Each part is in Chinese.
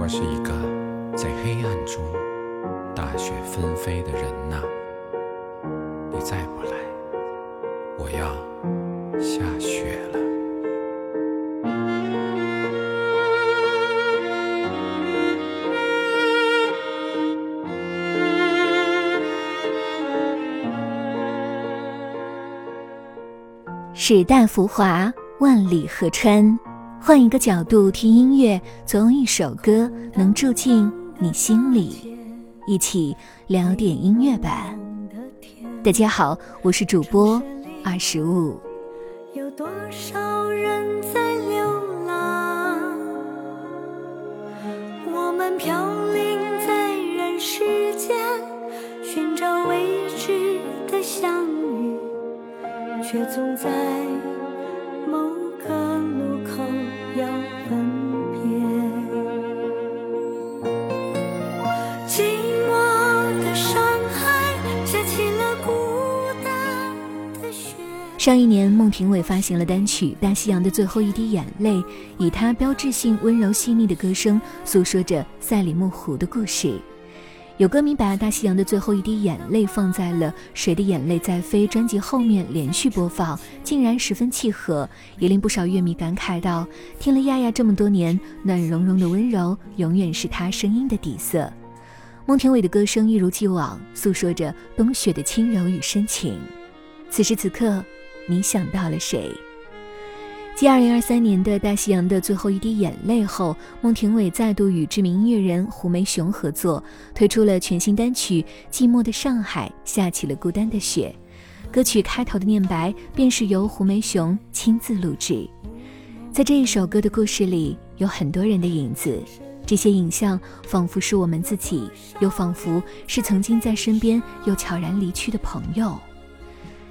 我是一个在黑暗中大雪纷飞的人呐，你再不来，我要下雪了。时代浮华，万里河川。换一个角度听音乐，总有一首歌能住进你心里。一起聊点音乐吧。大家好，我是主播二十五。有多少人在流浪？我们飘零在人世间，寻找未知的相遇，却总在上一年，孟庭苇发行了单曲《大西洋的最后一滴眼泪》，以她标志性温柔细腻的歌声，诉说着赛里木湖的故事。有歌迷把《大西洋的最后一滴眼泪》放在了《谁的眼泪在飞》专辑后面连续播放，竟然十分契合，也令不少乐迷感慨道：“听了亚亚这么多年，暖融融的温柔永远是她声音的底色。”孟庭苇的歌声一如既往，诉说着冬雪的轻柔与深情。此时此刻，你想到了谁？继2023年的大西洋的最后一滴眼泪后，孟庭苇再度与知名音乐人胡梅雄合作，推出了全新单曲《寂寞的上海下起了孤单的雪》。歌曲开头的念白便是由胡梅雄亲自录制。在这一首歌的故事里，有很多人的影子，这些影像仿佛是我们自己，又仿佛是曾经在身边又悄然离去的朋友。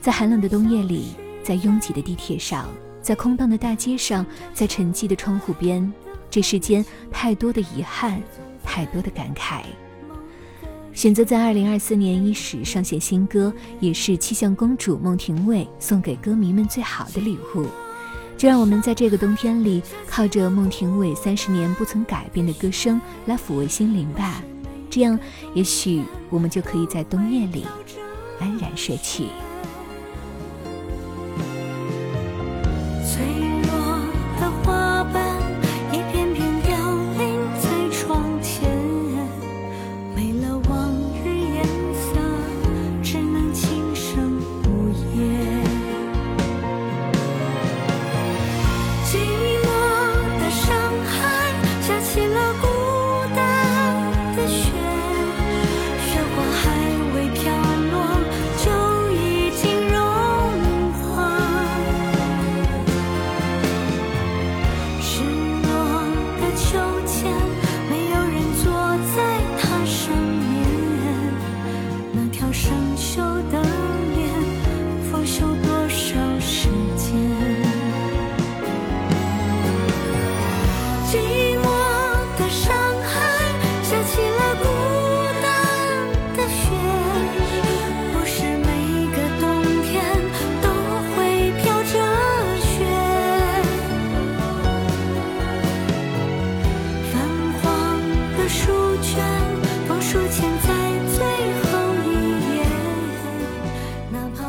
在寒冷的冬夜里，在拥挤的地铁上，在空荡的大街上，在沉寂的窗户边，这世间太多的遗憾，太多的感慨。选择在二零二四年伊始上线新歌，也是气象公主孟庭苇送给歌迷们最好的礼物。就让我们在这个冬天里，靠着孟庭苇三十年不曾改变的歌声来抚慰心灵吧。这样，也许我们就可以在冬夜里安然睡去。